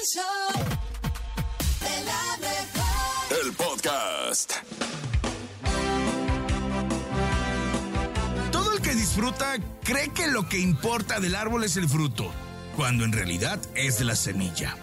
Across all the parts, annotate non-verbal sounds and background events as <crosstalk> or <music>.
El show de la mejor. El podcast. Todo el que disfruta cree que lo que importa del árbol es el fruto, cuando en realidad es la semilla.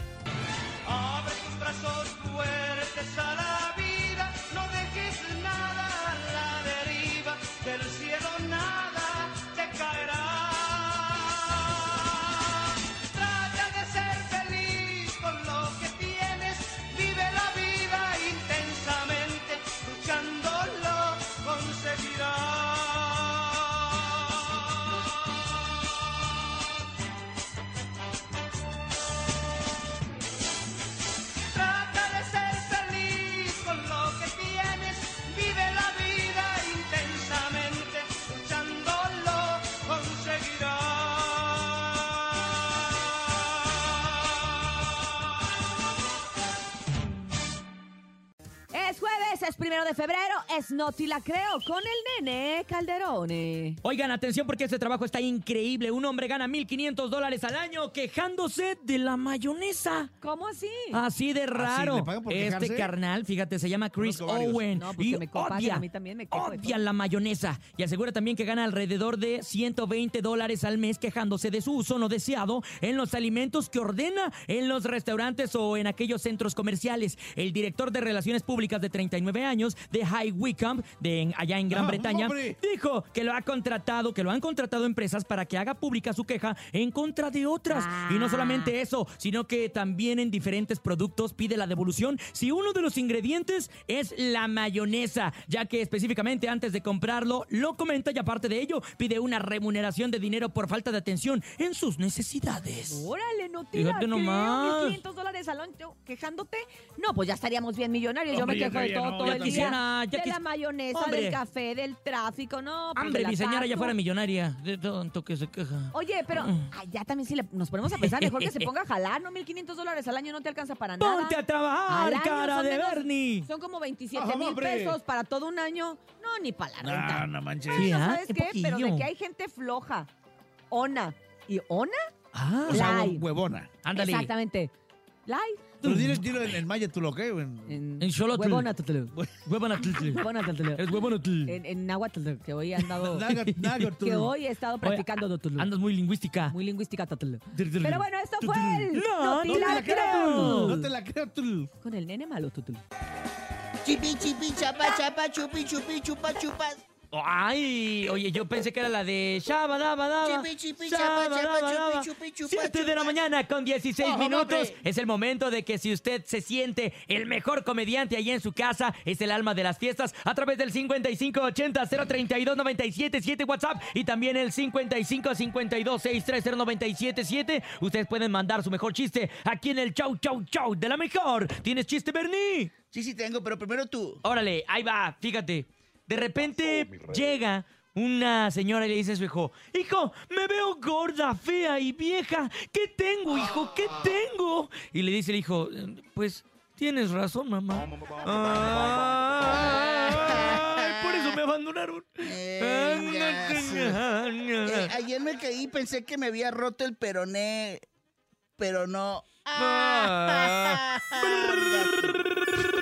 De febrero, es Noti la creo con el nene Calderone. Oigan, atención porque este trabajo está increíble. Un hombre gana 1.500 dólares al año quejándose de la mayonesa. ¿Cómo así? Así de raro. ¿le pagan por este carnal, fíjate, se llama Chris. Owen. No, pues y me odia, a mí también me odia la mayonesa. Y asegura también que gana alrededor de 120 dólares al mes quejándose de su uso no deseado en los alimentos que ordena en los restaurantes o en aquellos centros comerciales. El director de Relaciones Públicas de 39 años de High Wycombe, de en- allá en Gran Ah, Bretaña, hombre. dijo que lo ha contratado, que lo han contratado empresas para que haga pública su queja en contra de otras. Ah. Y no solamente eso, sino que también en diferentes productos pide la devolución si uno de los ingredientes es la mayonesa, ya que específicamente antes de comprarlo lo comenta y aparte de ello pide una remuneración de dinero por falta de atención en sus necesidades. Órale, no te Fíjate nomás. 1.500 dólares al año quejándote. No, pues ya estaríamos bien millonarios. Yo me quejo de todo, no, todo ya el quisiera, día. ya de quis- la mayonesa, Hombre. del café, del tráfico, no. pues la mi señora ya fuera millonaria, de tanto que se queja. Oye, pero Mm. ya también si le- nos ponemos a pensar, mejor que se <laughs> ponga a jalar, ¿no? 1.500 dólares al año no te alcanza para nada. Ponte a trabajar, año cara de menos- Bernie. Son como 27 Ajá, mil hombre. pesos para todo un año. No, ni para la renta. No, no manches. Sí, ¿ah? ¿Sabes Qué qué? Pero de que hay gente floja, ona y ona, Ah, O sea, Live. huevona. ándale. exactamente. Live. Pero dile, dilo en, en maya tú lo que, en- En, En Xolotl. Huevona, tutulú. Huevona, tl, tl. <laughs> Huevona, tutulú. Es huevona, tl. En, en náhuatl, que hoy he andado... <laughs> <laughs> Que hoy he estado practicando tutulú. Andas muy lingüística. Muy lingüística tutulú. Tl, tl. Pero bueno, esto fue el No, No te la creo. No te la creo tú. Con el nene malo tutulú. Chipi, chipi, chapa, chapa, chupi, chupi, chupa, chupas. Ay, oye, yo pensé que era la de Shabadabadaba. Chupi, chupi, 7 de la mañana con 16 Ojo, minutos. hombre. Es el momento de que si usted se siente el mejor comediante ahí en su casa, es el alma de las fiestas, a través del 5580-032-977 WhatsApp y también el 5552-630-977. Ustedes pueden mandar su mejor chiste aquí en el Chau Chau Chau de la mejor. ¿Tienes chiste, Bernie? Sí, sí tengo, pero primero tú. Órale, ahí va, fíjate. De repente llega una señora y le dice a su hijo, hijo, me veo gorda, fea y vieja. ¿Qué tengo, hijo? ¿Qué tengo? Y le dice el hijo, pues tienes razón, mamá. Ay, por eso me abandonaron. Eh. Eh, ayer me caí y pensé que me había roto el peroné, pero no. <laughs>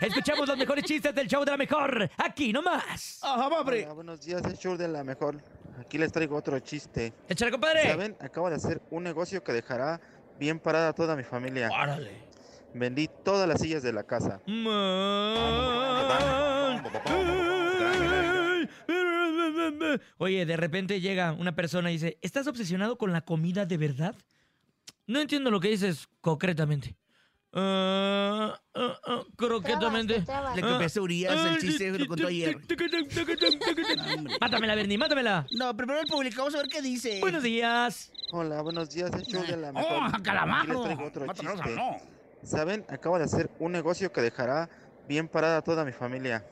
Escuchamos los mejores chistes del show de la mejor. Aquí nomás. Ajá, hombre. Hola, buenos días, es show de la mejor. Aquí les traigo otro chiste. Échale, compadre. ¿Saben? Acabo de hacer un negocio que dejará bien parada a toda mi familia. Órale. Vendí todas las sillas de la casa. Oye, de repente llega una persona y dice, ¿estás obsesionado con la comida de verdad? No entiendo lo que dices concretamente. Ah, ah, croquetamente. Le copiaste a Urias el chiste que lo contó ayer. Mátamela, Bernie, mátamela. No, primero el público, vamos a ver qué dice. Buenos días. Hola, buenos días, show de la mejor. ¡Oh, calamajo! otro chiste. no. ¿Saben? Acabo de hacer un negocio que dejará bien parada a toda mi familia.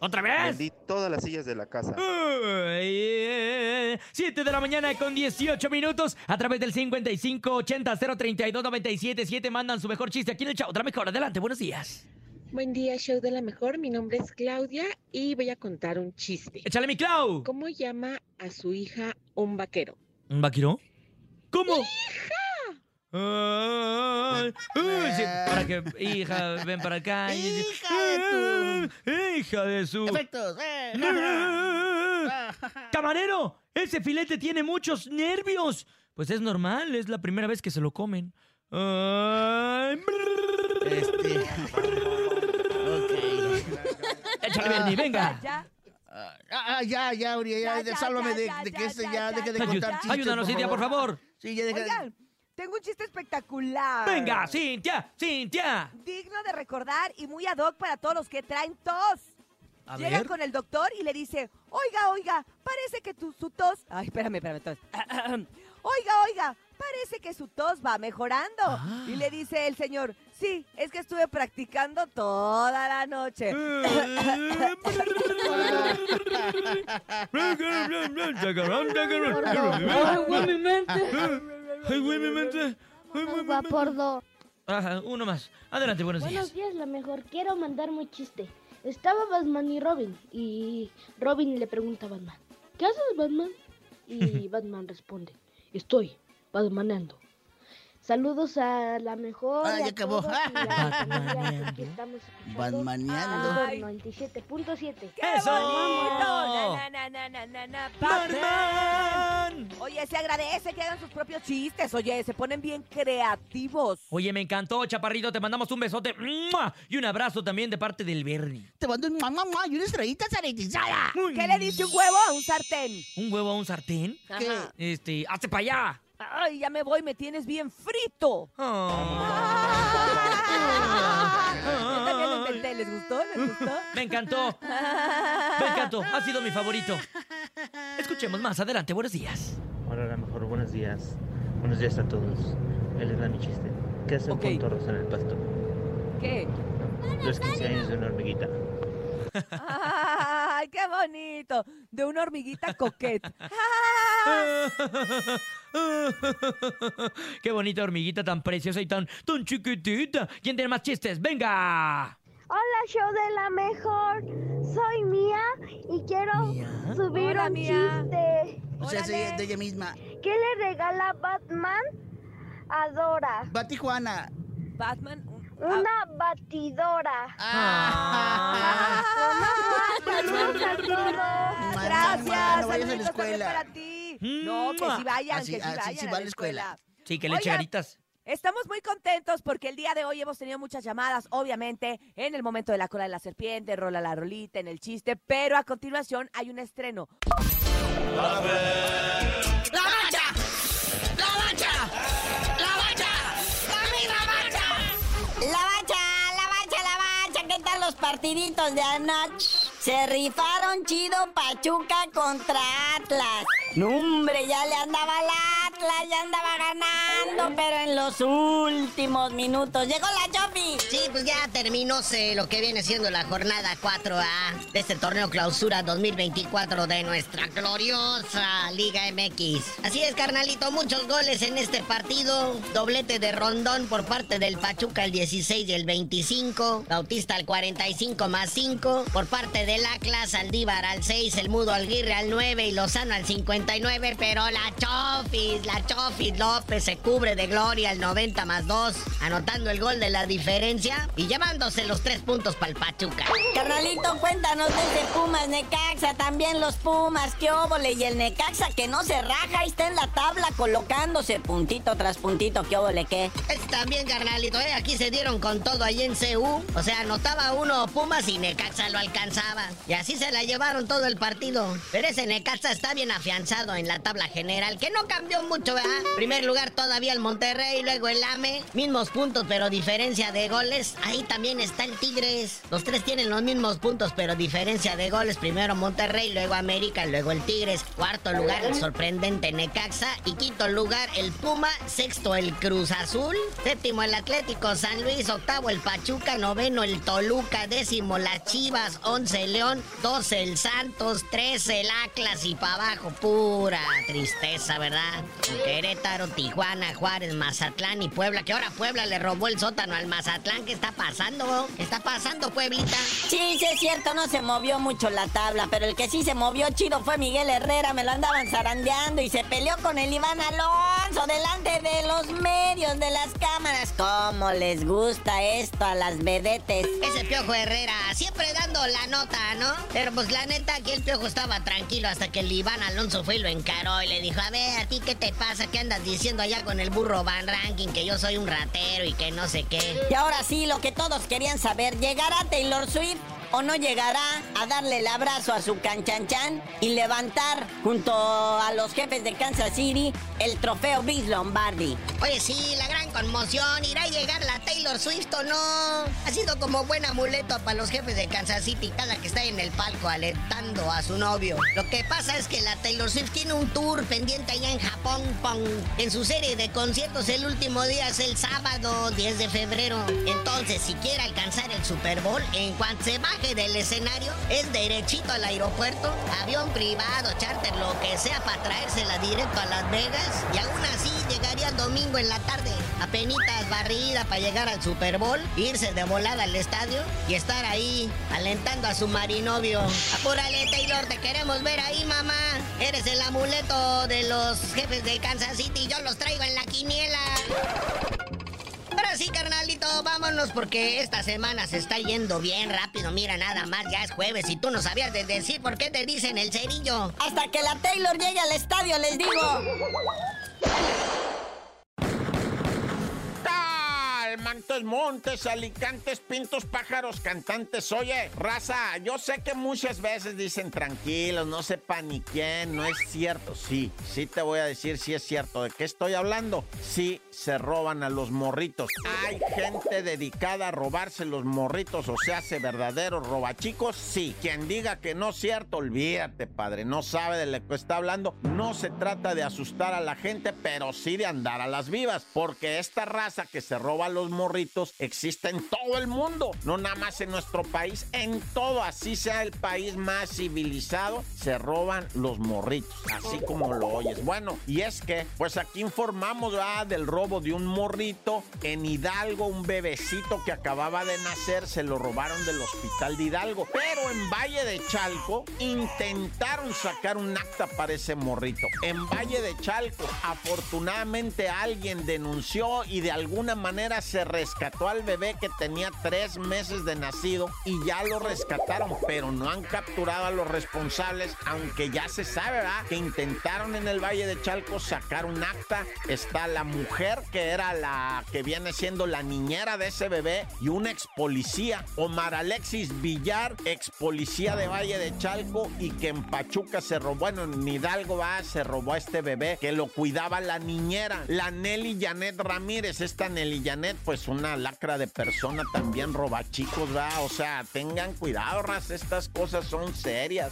¿Otra vez? Vendí todas las sillas de la casa. Ay, eh, 7 de la mañana con 18 minutos a través del 5580 032 977 mandan su mejor chiste aquí en el show. Otra mejor, adelante, buenos días. Buen día, show de la mejor. Mi nombre es Claudia y voy a contar un chiste. Échale mi Clau. ¿Cómo llama a su hija un vaquero? ¿Un vaquero? ¿Cómo? ¡Hija! Ay, uy, sí, para que, hija, ven para acá. y- Hija de Hija de su... Efectos. eh. <laughs> Camarero, ese filete tiene muchos nervios. Pues es normal, es la primera vez que se lo comen. Ay, Este. <laughs> Ok. Échale, Bernie, venga. Ya, Ah, ah, ya, ya, Uriel, ya, Ya, ya, sálvame ya, de, ya, de que ya, este ya, ya, ya, deje de ya, contar ya. chistes. Ayúdanos, Cintia, por favor. Sí, ya deja. Oigan, tengo un chiste espectacular. Venga, Cintia, Cintia. Digno de recordar y muy ad hoc para todos los que traen tos. A Llega ver. con el doctor y le dice, oiga, oiga, parece que tu, su tos... Ay, espérame, espérame, tos. <clears throat> oiga, oiga, parece que su tos va mejorando. Ah. Y le dice el señor, sí, es que estuve practicando toda la noche. <clears throat> <laughs> <laughs> <laughs> Ay, güey, mi mente. Ay, güey, Va por dos. Ajá, uno más. Adelante, buenos Buenos días. días, la mejor. Quiero mandar un chiste. Estaba Batman y Robin. Y Robin le pregunta a Batman: ¿Qué haces, Batman? Y <laughs> Batman responde: Estoy Batmanando. Saludos a la mejor. Ah, ya acabó. <laughs> Mejor Ay. 97.7. ¡Qué ¡Eso! ¡Batman! Oye, se agradece que hagan sus propios chistes. Oye, se ponen bien creativos. Oye, me encantó, Chaparrito. Te mandamos un besote ¡mua! y un abrazo también de parte del Bernie. Te mando un mamá y una estrellita sanitizada. ¿Qué le dice un huevo a un sartén? ¿Un huevo a un sartén? ¿Qué? Ajá. Este, hazte para allá. Ay, ya me voy, me tienes bien frito. Ah. Yo también lo inventé, ¿les gustó? ¿Les gustó? Me encantó. Me encantó. Ha sido mi favorito. Escuchemos más adelante. Buenos días. Hola, la mejor, buenos días. Buenos días a todos. Él les da mi chiste. ¿Qué hacen Ok. con toros en el pasto? ¿Qué? Los 15 años de una hormiguita. ¡Ay, qué bonito! De una hormiguita coqueta. <laughs> <laughs> Qué bonita hormiguita tan preciosa y tan, tan chiquitita. ¿Quién tiene más chistes? ¡Venga! Hola, show de la mejor. Soy Mía y quiero ¿Mía? subir Hola, un Mía. chiste. O sea, soy de ella misma. ¿Qué le regala Batman a Dora? Va Tijuana. Batman. un- Una batidora. Ah. Saludos a todos. Ah, <laughs> Gracias, no vayas a la saluditos también escuela. para ti. No, que sí vayan, Así- que sí así vayan sí a la escuela. Sí, que le eche garitas. Estamos muy contentos porque el día de hoy hemos tenido muchas llamadas, obviamente, en el momento de la cola de la serpiente, rola la rolita, en el chiste, pero a continuación hay un estreno. ¡La bacha! ¡La bacha! ¡La bacha! ¡La misma bacha! La bacha, la bacha, la bacha, ¿qué tal los partiditos de anoche? Se rifaron chido Pachuca contra Atlas. No, hombre, ya le andaba al Atlas, ya andaba ganando, pero en los últimos minutos llegó la Chofi. Sí, pues ya terminóse lo que viene siendo la jornada 4A de este torneo clausura 2024 de nuestra gloriosa Liga MX. Así es, carnalito, muchos goles en este partido. Doblete de Rondón por parte del Pachuca el 16 y el 25. Bautista al 45 más 5. Por parte del Atlas, Aldívar al 6, el Mudo Alguirre al 9 y Lozano al 59. Pero la Chofis, la Chofis López se cubre de gloria al 90 más 2, anotando el gol de la diferencia y llevándose los tres puntos para el Pachuca. Carnalito, cuéntanos desde Pumas, Necaxa, también los Pumas, qué óvole, y el Necaxa que no se raja, ahí está en la tabla colocándose puntito tras puntito, qué óvole, qué. Es también, carnalito, ¿eh? aquí se dieron con todo ahí en CU. O sea, anotaba uno Pumas y Necaxa lo alcanzaba. Y así se la llevaron todo el partido. Pero ese Necaxa está bien afianzado en la tabla general, que no cambió mucho, ¿verdad? Primer lugar todavía el Monterrey, luego el AME. Mismos puntos, pero diferencia de goles. Ahí también está el Tigres. Los tres tienen los mismos puntos, pero diferencia de goles. Primero Monterrey, luego América, luego el Tigres. Cuarto lugar el sorprendente Necaxa. Y quinto lugar el Puma. Sexto el Cruz Azul. Séptimo el Atlético San Luis. Octavo el Pachuca. Noveno el Toluca. Décimo las Chivas. Once el León. Doce el Santos. Trece el Atlas. Y para abajo pura tristeza, ¿verdad? Querétaro, Tijuana, Juárez, Mazatlán y Puebla. Que ahora Puebla le robó el sótano al Mazatlán. ¿Qué está pasando? ¿Qué está pasando, Pueblita? Sí, sí es cierto, no se movió mucho la tabla, pero el que sí se movió chido fue Miguel Herrera, me lo andaban zarandeando y se peleó con el Iván Alonso delante de los medios de las cámaras. ¿Cómo les gusta esto a las vedetes? Ese Piojo Herrera, siempre dando la nota, ¿no? Pero pues la neta, aquí el Piojo estaba tranquilo hasta que el Iván Alonso fue y lo encaró y le dijo, a ver, ¿a ti qué te pasa? ¿Qué andas diciendo allá con el burro Van Ranking? Que yo soy un ratero y que no sé qué. Y ahora sí, lo que todos querían saber, ¿llegará Taylor Swift? ¿O no llegará a darle el abrazo a su canchanchan y levantar junto a los jefes de Kansas City el trofeo Vince Lombardi? Oye, sí, la gran conmoción. ¿Irá a llegar la Taylor Swift o no? Ha sido como buen amuleto para los jefes de Kansas City cada que está en el palco alentando a su novio. Lo que pasa es que la Taylor Swift tiene un tour pendiente allá en Japón, pong. En su serie de conciertos el último día es el sábado 10 de febrero. Entonces, si quiere alcanzar el Super Bowl, en cuanto se baje del escenario, es derechito al aeropuerto, avión privado, charter, lo que sea para traérsela directo a Las Vegas. Y aún así llegaría el domingo en la tarde, apenitas barrida para llegar al Super Bowl, irse de volada al estadio y estar ahí alentando a su marinovio. Apúrale, Taylor, te queremos ver ahí, mamá. Eres el amuleto de los jefes de Kansas City, yo los traigo en la quiniela. Ahora carnalito, vámonos porque esta semana se está yendo bien rápido. Mira, nada más, ya es jueves y tú no sabías de decir por qué te dicen el cerillo. Hasta que la Taylor llegue al estadio, les digo. Montes, montes, alicantes, pintos, pájaros, cantantes. Oye, raza, yo sé que muchas veces dicen tranquilos, no sé paniquen, no es cierto. Sí, sí te voy a decir si es cierto. ¿De qué estoy hablando? Sí, se roban a los morritos. Hay gente dedicada a robarse los morritos, o sea, hace verdaderos robachicos. Sí, quien diga que no es cierto, olvídate, padre, no sabe de lo que está hablando. No se trata de asustar a la gente, pero sí de andar a las vivas, porque esta raza que se roba a los morritos existe en todo el mundo, no nada más en nuestro país, en todo, así sea el país más civilizado, se roban los morritos, así como lo oyes. Bueno, y es que, pues aquí informamos ¿verdad? del robo de un morrito en Hidalgo, un bebecito que acababa de nacer, se lo robaron del hospital de Hidalgo, pero en Valle de Chalco intentaron sacar un acta para ese morrito. En Valle de Chalco, afortunadamente alguien denunció y de alguna manera se rescató al bebé que tenía tres meses de nacido y ya lo rescataron, pero no han capturado a los responsables, aunque ya se sabe, ¿verdad? Que intentaron en el Valle de Chalco sacar un acta. Está la mujer que era la que viene siendo la niñera de ese bebé y un ex policía, Omar Alexis Villar, ex policía de Valle de Chalco y que en Pachuca se robó, bueno, en Hidalgo va, se robó a este bebé que lo cuidaba la niñera, la Nelly Janet Ramírez. Esta Nelly Janet, pues una lacra de persona también roba chicos, ¿verdad? O sea, tengan cuidado, ras, estas cosas son serias.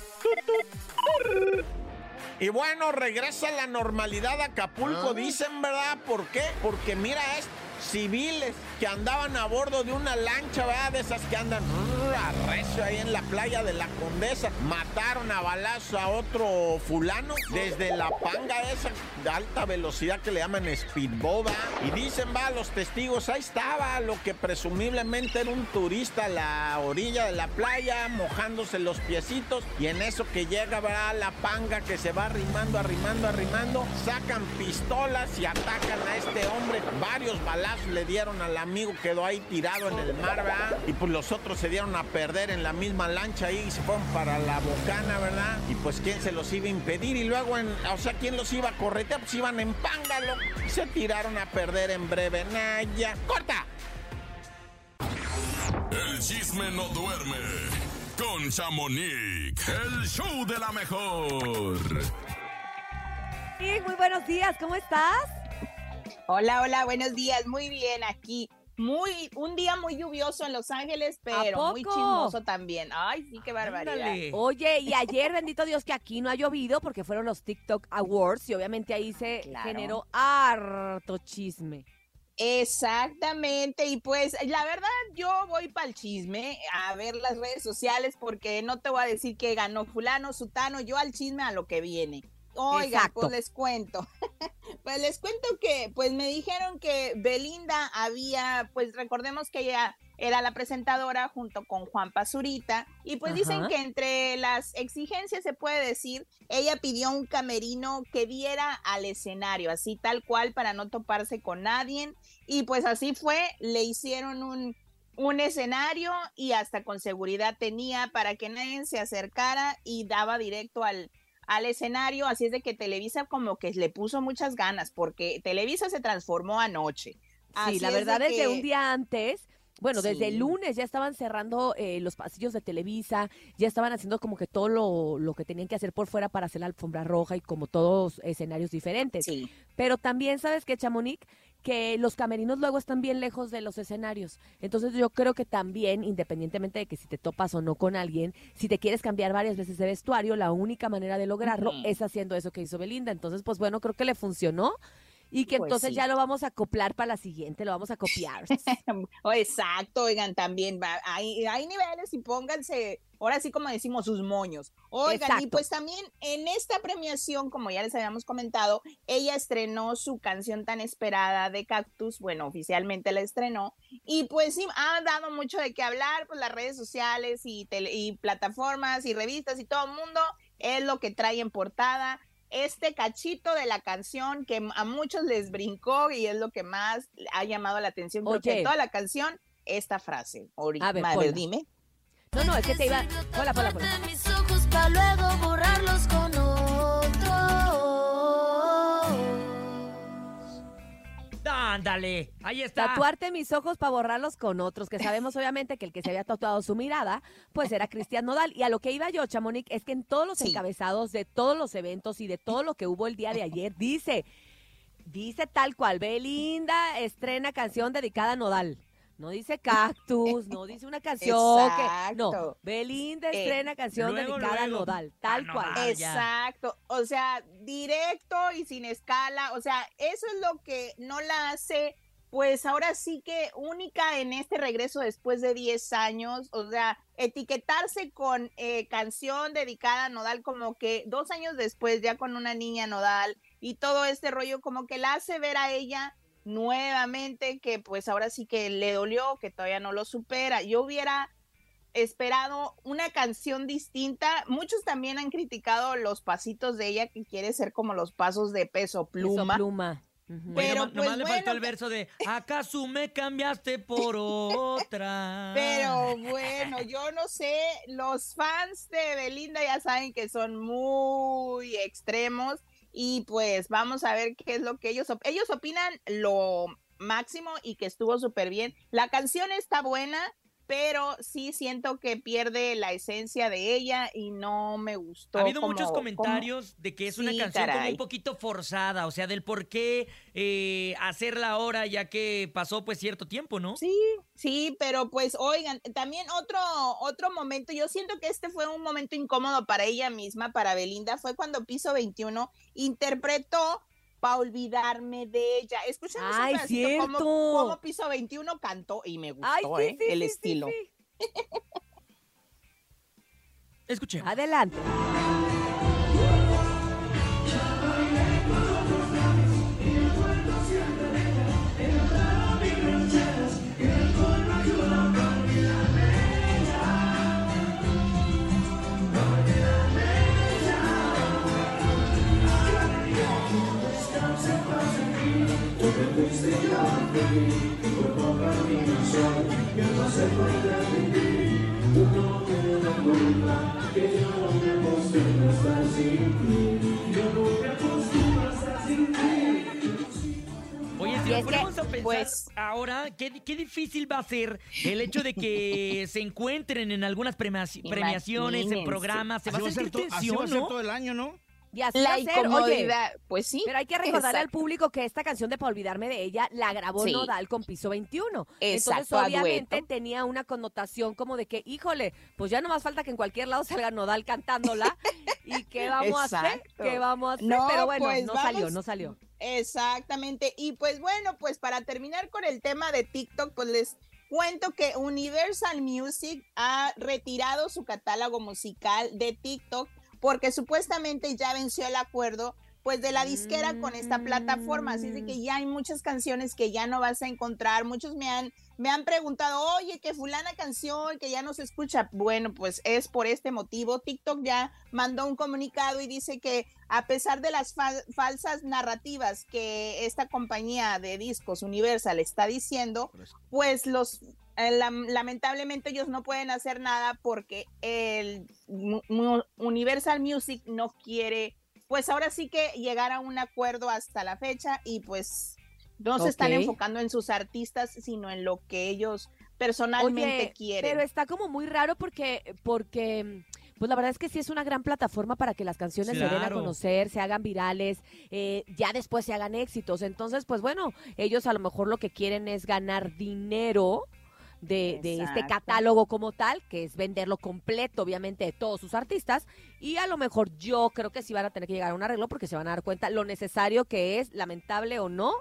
Y bueno, regresa la normalidad a Acapulco, dicen, ¿verdad? ¿Por qué? Porque mira esto. Civiles que andaban a bordo de una lancha, ¿verdad? De esas que andan uh, arrecio ahí en la playa de la Condesa. Mataron a balazo a otro fulano desde la panga esa de alta velocidad que le llaman speedboat, ¿verdad? Y dicen, va, los testigos, ahí estaba lo que presumiblemente era un turista a la orilla de la playa, mojándose los piecitos. Y en eso que llega, ¿verdad? La panga que se va arrimando, arrimando, arrimando, sacan pistolas y atacan a este hombre. Varios balazos le dieron al amigo, quedó ahí tirado en el mar, ¿verdad? Y pues los otros se dieron a perder en la misma lancha ahí y se fueron para la bocana, ¿verdad? Y pues quién se los iba a impedir y luego, en, o sea, quién los iba a corretear, pues iban en pángalo y se tiraron a perder en breve. Naya, corta. El chisme no duerme con Chamonix, el show de la mejor. Sí, muy buenos días, ¿cómo estás? Hola, hola, buenos días. Muy bien aquí. Muy, un día muy lluvioso en Los Ángeles, pero muy chismoso también. Ay, sí, qué barbaridad. Oye, y ayer, <laughs> bendito Dios, que aquí no ha llovido porque fueron los TikTok Awards y obviamente ahí se Claro. generó harto chisme. Exactamente, y pues la verdad yo voy para el chisme a ver las redes sociales porque no te voy a decir que ganó fulano, sutano, yo al chisme a lo que viene. Oiga, Exacto. pues les cuento. <laughs> Pues les cuento que, pues me dijeron que Belinda había, pues recordemos que ella era la presentadora junto con Juan Pazurita, y pues dicen que entre las exigencias se puede decir, ella pidió un camerino que diera al escenario, así tal cual, para no toparse con nadie, y pues así fue, le hicieron un, un escenario y hasta con seguridad tenía para que nadie se acercara y daba directo al, al escenario, así es de que Televisa como que le puso muchas ganas, porque Televisa se transformó anoche. Sí, Así la es de verdad desde que- un día antes, bueno, desde el Sí. lunes ya estaban cerrando eh, los pasillos de Televisa, ya estaban haciendo como que todo lo, lo que tenían que hacer por fuera para hacer la alfombra roja y como todos escenarios diferentes. Pero también, ¿sabes qué, Chamonix? Que los camerinos luego están bien lejos de los escenarios. Entonces yo creo que también, independientemente de que si te topas o no con alguien, si te quieres cambiar varias veces de vestuario, la única manera de lograrlo es haciendo eso que hizo Belinda. Entonces, pues bueno, creo que le funcionó. Y que Pues entonces sí. ya lo vamos a acoplar para la siguiente, lo vamos a copiar. <laughs> Oh, exacto, oigan, también va- hay, hay niveles y pónganse, ahora sí como decimos, sus moños. Oigan, y pues también en esta premiación, como ya les habíamos comentado, ella estrenó su canción tan esperada de Cactus, bueno, oficialmente la estrenó, y pues sí, ha dado mucho de qué hablar, pues las redes sociales y, tele- y plataformas y revistas y todo el mundo es lo que trae en portada este cachito de la canción que a muchos les brincó y es lo que más ha llamado la atención. Creo que Oye. toda la canción, esta frase. Ori- A ver, dime. No, no, es que te iba. Hola, hola, hola. mis ojos para luego borrarlos con otro. Ándale, ahí está. Tatuarte mis ojos para borrarlos con otros, que sabemos obviamente que el que se había tatuado su mirada, pues era Cristian Nodal. Y a lo que iba yo, Chamonix, es que en todos los encabezados de todos los eventos y de todo lo que hubo el día de ayer, dice, dice tal cual, Belinda estrena canción dedicada a Nodal. No dice cactus, no dice una <laughs> canción que. No, Exacto. Belinda Eh, estrena canción luego, dedicada luego. a Nodal, tal Ah, cual. Exacto, o sea, directo y sin escala, o sea, eso es lo que no la hace, pues ahora sí que única en este regreso después de 10 años, o sea, etiquetarse con eh, canción dedicada a Nodal como que dos años después, ya con una niña Nodal y todo este rollo, como que la hace ver a ella nuevamente que pues ahora sí que le dolió, que todavía no lo supera. Yo hubiera esperado una canción distinta. Muchos también han criticado los pasitos de ella que quiere ser como los pasos de peso pluma. Peso pluma. Pero, nomás, nomás pues, le faltó bueno, el verso de <laughs> ¿Acaso me cambiaste por otra? Pero bueno, yo no sé, los fans de Belinda ya saben que son muy extremos y pues vamos a ver qué es lo que ellos ellos opinan lo máximo y que estuvo súper bien. La canción está buena, pero sí siento que pierde la esencia de ella y no me gustó. Ha habido como- muchos como- comentarios de que es una Sí, canción como un poquito forzada, o sea, del por qué eh, hacerla ahora ya que pasó pues cierto tiempo, ¿no? Sí, sí, pero pues oigan, también otro otro momento, yo siento que este fue un momento incómodo para ella misma, para Belinda, fue cuando Piso 21 interpretó para olvidarme de ella. Escuchemos Ay, un cómo, cierto. cómo Piso 21 cantó y me gustó Ay, sí, ¿eh? sí, el sí, <laughs> Oye, si nos que, ponemos a pensar pues- ahora, ¿qué, qué difícil va a ser el hecho de que <laughs> se encuentren en algunas premiaci- premiaciones, en programas, se va Así a sentir así tensión, va a ser ¿no? todo el año, ¿no? Y así La ser, oye, incomodidad, pues sí. Pero hay que recordarle al público que esta canción de Pa' olvidarme de ella la grabó Sí. Nodal con Piso 21. Entonces, Exacto, a obviamente, dueto. tenía una connotación como de que, híjole, pues ya no más falta que en cualquier lado salga Nodal cantándola. ¿Y qué <laughs> vamos a hacer? ¿Qué vamos a hacer? No, Pero bueno, pues no vamos- salió, no salió. Exactamente. Y pues bueno, pues para terminar con el tema de TikTok, pues les cuento que Universal Music ha retirado su catálogo musical de TikTok porque supuestamente ya venció el acuerdo pues de la disquera con esta plataforma. Así de que ya hay muchas canciones que ya no vas a encontrar. Muchos me han, me han preguntado, oye, que fulana canción que ya no se escucha. Bueno, pues es por este motivo. TikTok ya mandó un comunicado y dice que a pesar de las fal- falsas narrativas que esta compañía de discos Universal está diciendo, pues los eh, lam- lamentablemente ellos no pueden hacer nada porque el Universal Music no quiere, pues ahora sí que llegar a un acuerdo hasta la fecha y pues no se están enfocando en sus artistas, sino en lo que ellos personalmente Oye, quieren. Pero está como muy raro porque, porque, pues la verdad es que sí es una gran plataforma para que las canciones se den a conocer, se hagan virales, eh, ya después se hagan éxitos. Entonces, pues bueno, ellos a lo mejor lo que quieren es ganar dinero. De, de este catálogo como tal, que es venderlo completo, obviamente, de todos sus artistas. Y a lo mejor yo creo que sí van a tener que llegar a un arreglo porque se van a dar cuenta lo necesario que es, lamentable o no,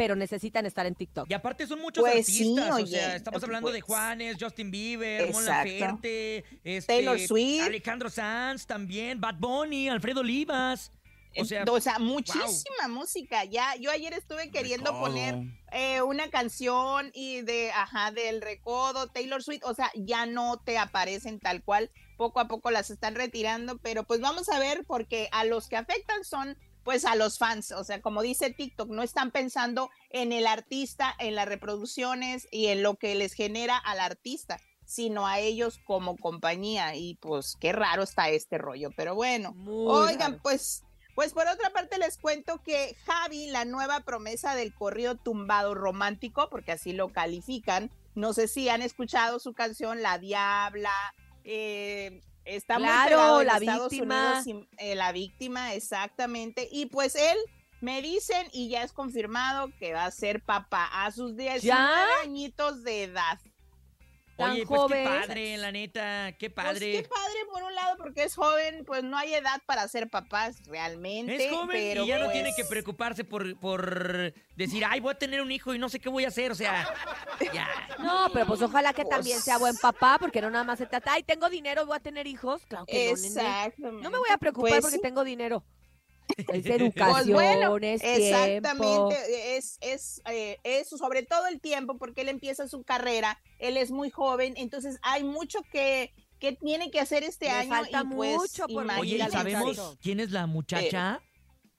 pero necesitan estar en TikTok. Y aparte son muchos Pues sí, artistas, o oye, sea, estamos hablando de. Juanes, Justin Bieber, Mon. Laferte, este, Taylor Swift. Alejandro Sanz también, Bad Bunny, Alfredo Olivas. O sea, o sea, wow. muchísima música. Ya, yo ayer estuve queriendo poner eh, una canción y de, ajá, del recodo, Taylor Swift, o sea, ya no te aparecen tal cual. Poco a poco las están retirando, pero pues vamos a ver porque a los que afectan son pues a los fans, o sea, como dice TikTok, no están pensando en el artista, en las reproducciones y en lo que les genera al artista, sino a ellos como compañía y pues qué raro está este rollo, pero bueno. Oigan, raro. pues pues por otra parte les cuento que Javi, la nueva promesa del corrido tumbado romántico, porque así lo califican, no sé si han escuchado su canción La Diabla, eh, está muy pegado en La Estados Víctima. Unidos, y- eh, La Víctima, exactamente, y pues él me dicen y ya es confirmado que va a ser papá a sus 19 añitos de edad. Tan Oye, pues joven. qué padre, la neta, qué Pues qué padre por un lado porque es joven, pues no hay edad para ser papás realmente. Es joven pero y ya no pues, tiene que preocuparse por, por decir, ay, voy a tener un hijo y no sé qué voy a hacer. O sea, <laughs> ya. No, pero pues ojalá que también sea buen papá, porque no nada más se trata, ay, tengo dinero, voy a tener hijos. Claro que no. No me voy a preocupar Pues porque sí. tengo dinero. <laughs> Es Pues educación, bueno, es tiempo. exactamente, es, es, eh, es sobre todo el tiempo, porque él empieza su carrera, él es muy joven, entonces hay mucho que, que tiene que hacer este Le año. falta y pues, mucho por Oye, ¿y imagínate. sabemos quién es la muchacha?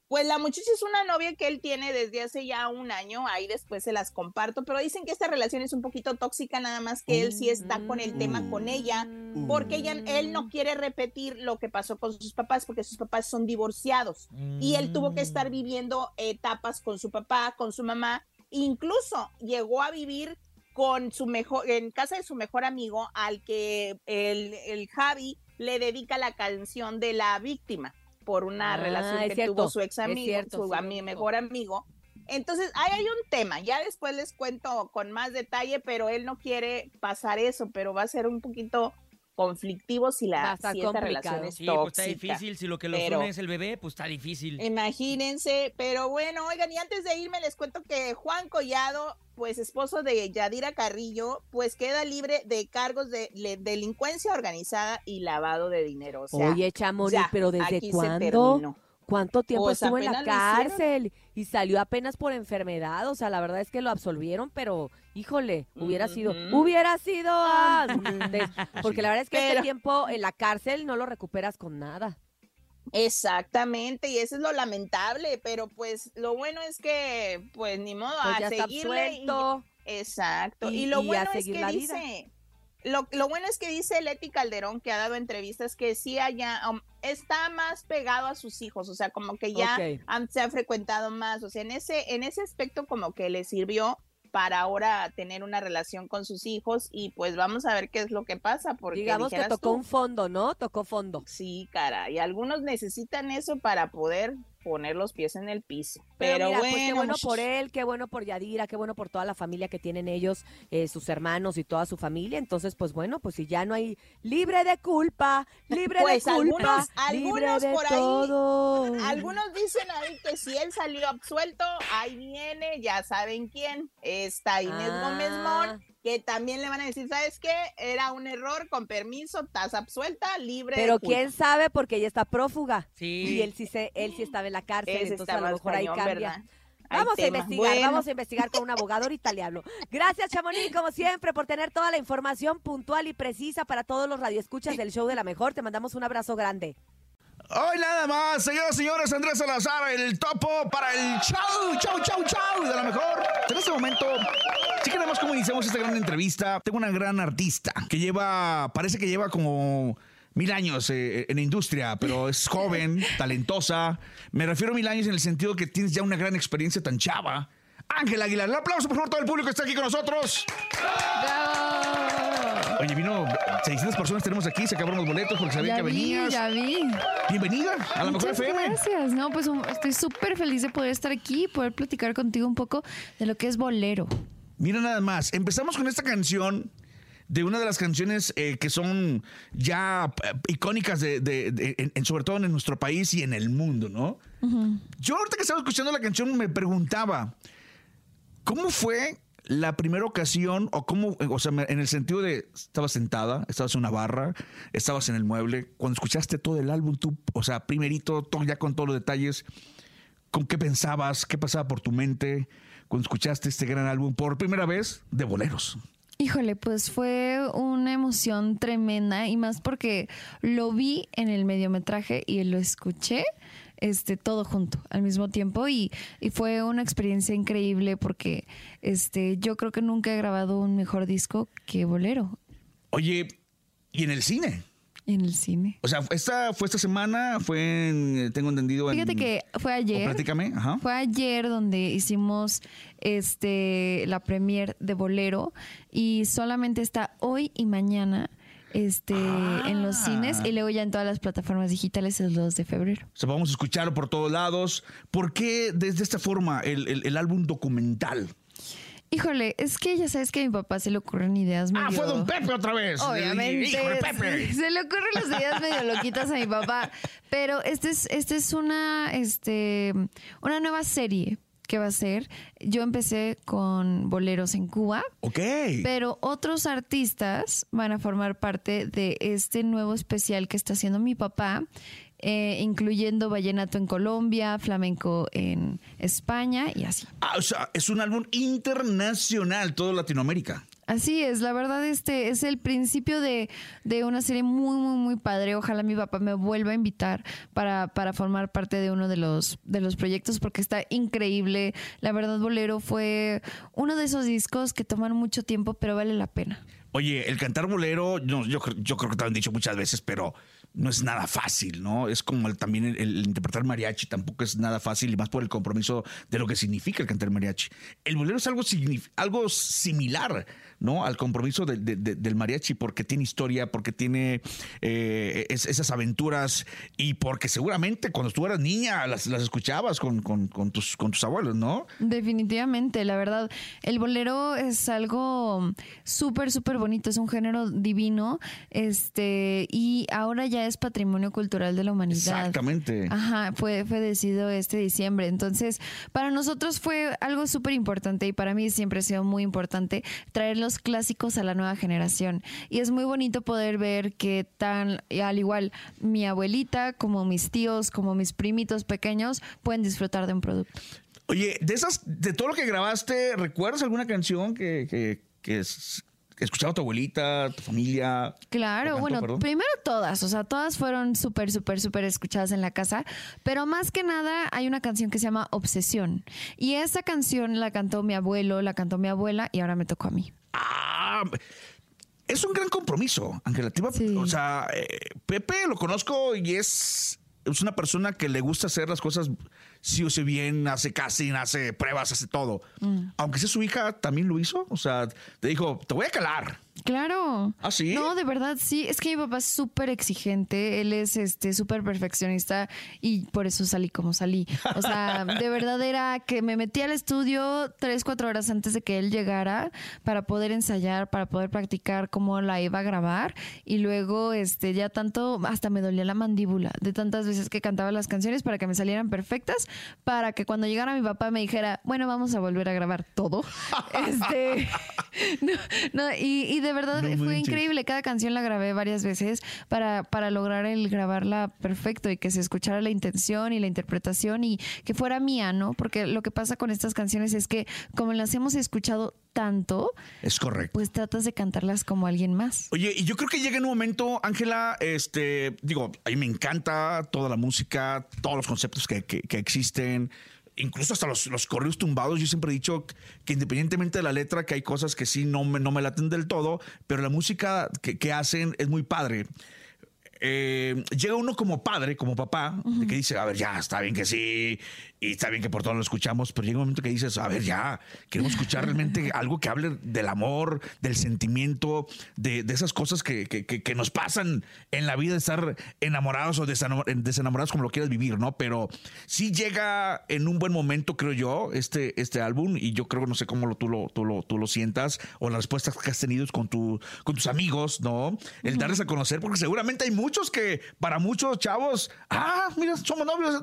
Pues la muchacha es una novia que él tiene desde hace ya un año, ahí después se las comparto, pero dicen que esta relación es un poquito tóxica, nada más que él sí está con el tema con ella, porque ella, él no quiere repetir lo que pasó con sus papás, porque sus papás son divorciados, y él tuvo que estar viviendo etapas con su papá, con su mamá, incluso llegó a vivir con su mejor, en casa de su mejor amigo, al que el, el Javi le dedica la canción de la víctima por una Ah, relación que cierto, tuvo su ex amigo, cierto, su sí ami- mejor amigo. Entonces, ahí hay un tema, ya después les cuento con más detalle, pero él no quiere pasar eso, pero va a ser un poquito conflictivo si, la, si esta relación es Sí, pues está difícil. Si lo que los pero- une es el bebé, pues está difícil. Imagínense, pero bueno, oigan, y antes de irme les cuento que Juan Collado, pues esposo de Yadira Carrillo, pues queda libre de cargos de delincuencia organizada y lavado de dinero. O sea, Oye, pero ¿desde cuándo? ¿Cuánto tiempo Pues estuvo en la cárcel? Y salió apenas por enfermedad. O sea, la verdad es que lo absolvieron, pero híjole, hubiera sido, hubiera sido antes. <laughs> Porque la verdad es que este Pero- tiempo en la cárcel no lo recuperas con nada. Exactamente, y eso es lo lamentable, pero pues lo bueno es que, pues ni modo, Pues a seguirle. y- exacto, y, Y- lo y bueno es que vida. Lo, lo bueno es que dice Leti Calderón, que ha dado entrevistas, que sí haya, um, está más pegado a sus hijos, o sea, como que ya han- se ha frecuentado más, o sea, en ese, en ese aspecto como que le sirvió para ahora tener una relación con sus hijos y pues vamos a ver qué es lo que pasa porque Digamos que tocó tú, un fondo, ¿no? Tocó fondo. Sí, cara, y algunos necesitan eso para poder poner los pies en el piso. Pero, Pero, mira, bueno, pues qué bueno por él, qué bueno por Yadira, qué bueno por toda la familia que tienen ellos, eh, sus hermanos y toda su familia. Entonces, pues bueno, pues si ya no hay libre de culpa, libre Pues de culpa, algunos, libre algunos de por ahí, todo. algunos dicen ahí que si él salió absuelto, ahí viene, ya saben quién, está Inés Ah. Gómez Mon, que también le van a decir, ¿sabes qué? Era un error, con permiso, estás absuelta, libre. de Pero culpa". quién sabe porque ella está prófuga. Sí. Y él sí se, él sí estaba en la cárcel, Ese entonces a lo mejor ahí cambia. ¿verdad? Hay Vamos a investigar, Bueno. vamos a investigar con un abogado, ahorita le hablo. Gracias, Chamonix, como siempre, por tener toda la información puntual y precisa para todos los radioescuchas del show de la mejor. Te mandamos un abrazo grande. Hoy nada más, señoras y señores, Andrés Salazar, el topo para el chau, chau, chau, chau de la mejor. En este momento, sí que nada más como iniciamos esta gran entrevista, tengo una gran artista que lleva, parece que lleva como mil años eh, en la industria, pero <laughs> es joven, talentosa. Me refiero a mil años en el sentido que tienes ya una gran experiencia tan chava. Ángel Aguilar, un aplauso por favor todo el público que está aquí con nosotros. Oye, vino 600 personas tenemos aquí, se acabaron los boletos porque sabían Ya que vi, venías. ya vi. Bienvenida a la mejor Muchas FM. Gracias. No, pues estoy súper feliz de poder estar aquí y poder platicar contigo un poco de lo que es bolero. Mira nada más, empezamos con esta canción de una de las canciones eh, que son ya eh, icónicas de, de- de- en- en- sobre todo en nuestro país y en el mundo, ¿no? Yo ahorita que estaba escuchando la canción me preguntaba, ¿cómo fue la primera ocasión o cómo, o sea, en el sentido de, estabas sentada, estabas en una barra, estabas en el mueble, cuando escuchaste todo el álbum, tú, o sea, primerito, todo, ya con todos los detalles, ¿con qué pensabas? ¿Qué pasaba por tu mente cuando escuchaste este gran álbum por primera vez de boleros? Híjole, pues fue una emoción tremenda y más porque lo vi en el mediometraje y lo escuché este todo junto al mismo tiempo y, y fue una experiencia increíble porque este yo creo que nunca he grabado un mejor disco que Bolero Oye, ¿y en el cine? En el cine. O sea, esta fue esta semana, fue en, tengo entendido en... Fíjate que fue ayer. platícame, ajá. Fue ayer donde hicimos este la premier de Bolero y solamente está hoy y mañana este en los cines y luego ya en todas las plataformas digitales el 2 de febrero. O sea, vamos a escucharlo por todos lados. ¿Por qué desde esta forma el, el- el álbum documental? Híjole, es que ya sabes que a mi papá se le ocurren ideas medio... Ah, fue Don Pepe otra vez. Obviamente. Hijo de Pepe. Se le ocurren las ideas medio loquitas a mi papá. Pero este es, este es una, este, una nueva serie que va a ser. Yo empecé con boleros en Cuba. Ok. Pero otros artistas van a formar parte de este nuevo especial que está haciendo mi papá, eh, incluyendo vallenato en Colombia, flamenco en España y así. Ah, o sea, es un álbum internacional, todo Latinoamérica. Así es, la verdad este es el principio de, de una serie muy, muy, muy padre. Ojalá mi papá me vuelva a invitar para, para formar parte de uno de los, de los proyectos porque está increíble. La verdad, Bolero fue uno de esos discos que toman mucho tiempo, pero vale la pena. Oye, el cantar bolero, no, yo, yo creo que te lo han dicho muchas veces, pero no es nada fácil, ¿no? Es como el- también el, interpretar mariachi tampoco es nada fácil y más por el compromiso de lo que significa el cantar mariachi. El bolero es algo, algo similar, ¿no? Al compromiso de- de- de- del mariachi porque tiene historia, porque tiene eh, es- esas aventuras y porque seguramente cuando tú eras niña las, las escuchabas con, con- con tus, con tus abuelos, ¿no? Definitivamente, la verdad, el bolero es algo súper, súper bonito, es un género divino, este, y ahora ya es patrimonio cultural de la humanidad. Exactamente. Ajá, fue, fue decidido este diciembre. Entonces, para nosotros fue algo súper importante y para mí siempre ha sido muy importante traer los clásicos a la nueva generación. Y es muy bonito poder ver que tan, al igual mi abuelita, como mis tíos, como mis primitos pequeños, pueden disfrutar de un producto. Oye, de esas, de todo lo que grabaste, ¿recuerdas alguna canción que, que, que es- que escuchaba tu abuelita, tu familia? Claro, ¿O cantó, bueno, perdón? primero todas, o sea, todas fueron súper, súper, súper escuchadas en la casa, pero más que nada hay una canción que se llama Obsesión. Y esa canción la cantó mi abuelo, la cantó mi abuela y ahora me tocó a mí. Ah, es un gran compromiso, Ángela. O sea, eh, Pepe lo conozco y es, es una persona que le gusta hacer las cosas sí o bien, hace casting, hace pruebas, hace todo. Mm. Aunque sea su hija, también lo hizo. O sea, te dijo, te voy a calar. Claro. ¿Ah, sí? No, de verdad, sí. Es que mi papá es súper exigente. Él es este súper perfeccionista y por eso salí como salí. O sea, <laughs> de verdad era que me metí al estudio tres, cuatro horas antes de que él llegara para poder ensayar, para poder practicar cómo la iba a grabar. Y luego, este, ya tanto, hasta me dolía la mandíbula de tantas veces que cantaba las canciones para que me salieran perfectas para que cuando llegara mi papá me dijera, bueno, vamos a volver a grabar todo. <laughs> este, no, no, y, y de verdad No fue increíble. Cada canción la grabé varias veces para, para lograr el grabarla perfecto y que se escuchara la intención y la interpretación y que fuera mía, ¿no? Porque lo que pasa con estas canciones es que como las hemos escuchado tanto, Es correcto. pues tratas de cantarlas como alguien más. Oye, y yo creo que llega en un momento, Ángela, este, digo, a mí me encanta toda la música, todos los conceptos que, que- que existen, incluso hasta los, los correos tumbados. Yo siempre he dicho que independientemente de la letra, que hay cosas que sí no me, no me laten del todo, pero la música que, que hacen es muy padre. Eh, llega uno como padre, como papá, de que dice, a ver, ya, está bien que sí, y está bien que por todo lo escuchamos, pero llega un momento que dices, a ver, ya, queremos escuchar realmente <laughs> algo que hable del amor, del sentimiento, de, de esas cosas que, que- que- que nos pasan en la vida de estar enamorados o desenamo- desenamorados, como lo quieras vivir, ¿no? Pero sí llega en un buen momento, creo yo, este, este álbum, y yo creo, no sé cómo lo, tú, lo, tú, lo, tú lo sientas, o las respuestas que has tenido con, tu, con tus amigos, ¿no? El darles a conocer, porque seguramente hay muchos que, para muchos chavos, ah, mira, somos novios,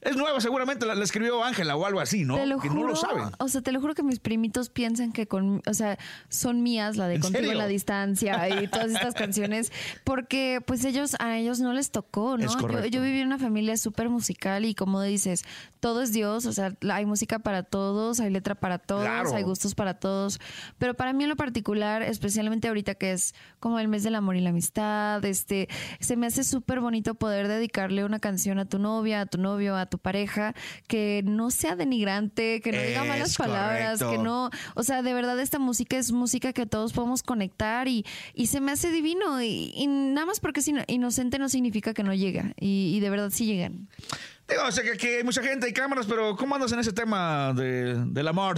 es nueva, seguramente la, la escribió Ángela o algo así, ¿no? Te lo que juro, no lo saben. O sea, te lo juro que mis primitos piensan que con, o sea, son mías la de ¿En Contigo en la distancia y todas estas <laughs> canciones, porque pues ellos, a ellos no les tocó, ¿no? Es Yo, yo viví en una familia súper musical y como dices, todo es Dios, o sea, hay música para todos, hay letra para todos, Claro. hay gustos para todos, pero para mí en lo particular, especialmente ahorita que es como el mes del amor y la amistad, este, se me hace súper bonito poder dedicarle una canción a tu novia, a tu novio, a tu pareja, que no sea denigrante, que no diga Es malas palabras, correcto. que no, o sea, de verdad esta música es música que todos podemos conectar y, y se me hace divino y, y nada más porque es ino- inocente no significa que no llega y, y de verdad sí llegan. Digo, o sea, que aquí hay mucha gente, hay cámaras, pero ¿cómo andas en ese tema de, del amor?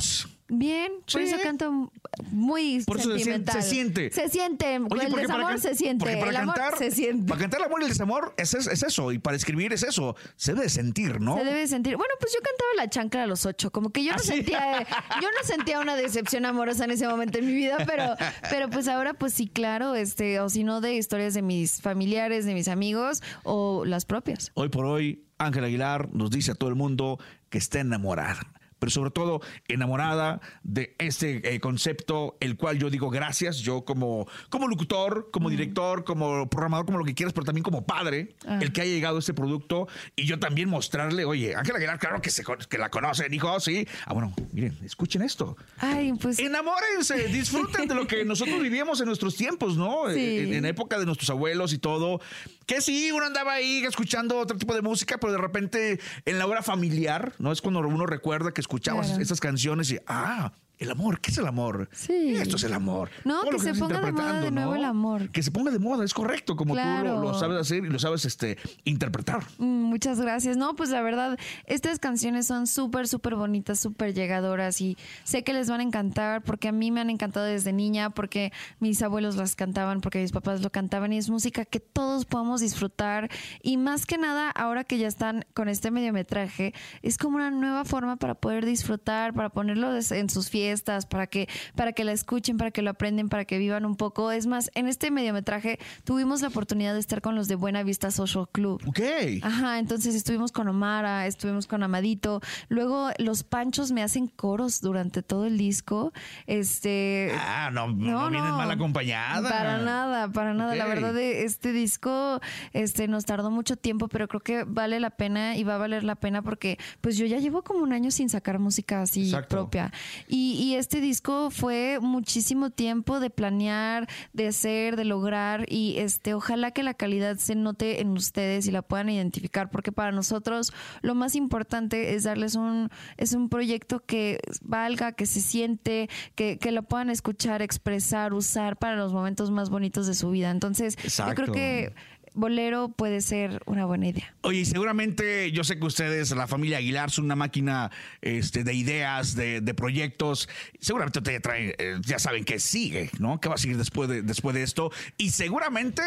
Bien, por eso canto muy Por eso sentimental. se siente. Se siente, Oye, el desamor se siente, porque para el amor cantar, se siente. Para cantar el amor y el desamor es, es- es eso, y para escribir es eso. Se debe de sentir, ¿no? Se debe sentir. Bueno, pues yo cantaba la chancla a los ocho, como que yo no ¿Ah, sí? sentía, yo no sentía una decepción amorosa en ese momento en mi vida, pero, pero pues ahora pues sí, claro, este, o si no de historias de mis familiares, de mis amigos o las propias. Hoy por hoy, Ángel Aguilar nos dice a todo el mundo que está enamorada. Pero sobre todo enamorada de este eh, concepto, el cual yo digo gracias, yo como, como locutor, como director, como programador, como lo que quieras, pero también como padre, Ah. el que haya llegado a este producto y yo también mostrarle, oye, Ángel Aguilar, claro que, se, que la conocen, hijo, sí. Ah, bueno, miren, escuchen esto. Ay, pues. Enamórense, <laughs> disfruten de lo que nosotros vivíamos en nuestros tiempos, ¿no? Sí. En, en época de nuestros abuelos y todo. Que sí, uno andaba ahí escuchando otro tipo de música, pero de repente en la hora familiar, ¿no? Es cuando uno recuerda que escuchabas Claro. esas canciones y, ah, el amor, ¿qué es el amor? Sí. Esto es el amor. No, lo que se ponga de moda de nuevo ¿no? el amor. Que se ponga de moda, es correcto, como tú Claro. lo, lo sabes hacer y lo sabes este, interpretar. Mm, Muchas gracias. No, pues la verdad, estas canciones son súper, súper bonitas, súper llegadoras y sé que les van a encantar porque a mí me han encantado desde niña, porque mis abuelos las cantaban, porque mis papás lo cantaban y es música que todos podemos disfrutar y más que nada, ahora que ya están con este mediometraje, es como una nueva forma para poder disfrutar, para ponerlo en sus fiestas, para que, para que la escuchen, para que lo aprenden, para que vivan un poco. Es más, en este mediometraje tuvimos la oportunidad de estar con los de Buena Vista Social Club. Ok. Ajá, entonces estuvimos con Omara, estuvimos con Amadito. Luego los panchos me hacen coros durante todo el disco. Este. Ah, no, no, No, vienes no. mal acompañada. Para nada, para nada. La verdad, de este disco este, nos tardó mucho tiempo, pero creo que vale la pena y va a valer la pena porque pues yo ya llevo como un año sin sacar música así Exacto. propia. Y, y este disco fue muchísimo tiempo de planear, de hacer, de lograr y este ojalá que la calidad se note en ustedes y la puedan identificar porque para nosotros lo más importante es darles un es un proyecto que valga, que se siente, que, que lo puedan escuchar, expresar, usar para los momentos más bonitos de su vida. Entonces, yo creo que Bolero puede ser una buena idea. Oye, y seguramente yo sé que ustedes, la familia Aguilar, son una máquina este, de ideas, de, proyectos. Seguramente te traen, eh, ya saben que sigue, ¿no? ¿Qué va a seguir después de, después de esto? Y seguramente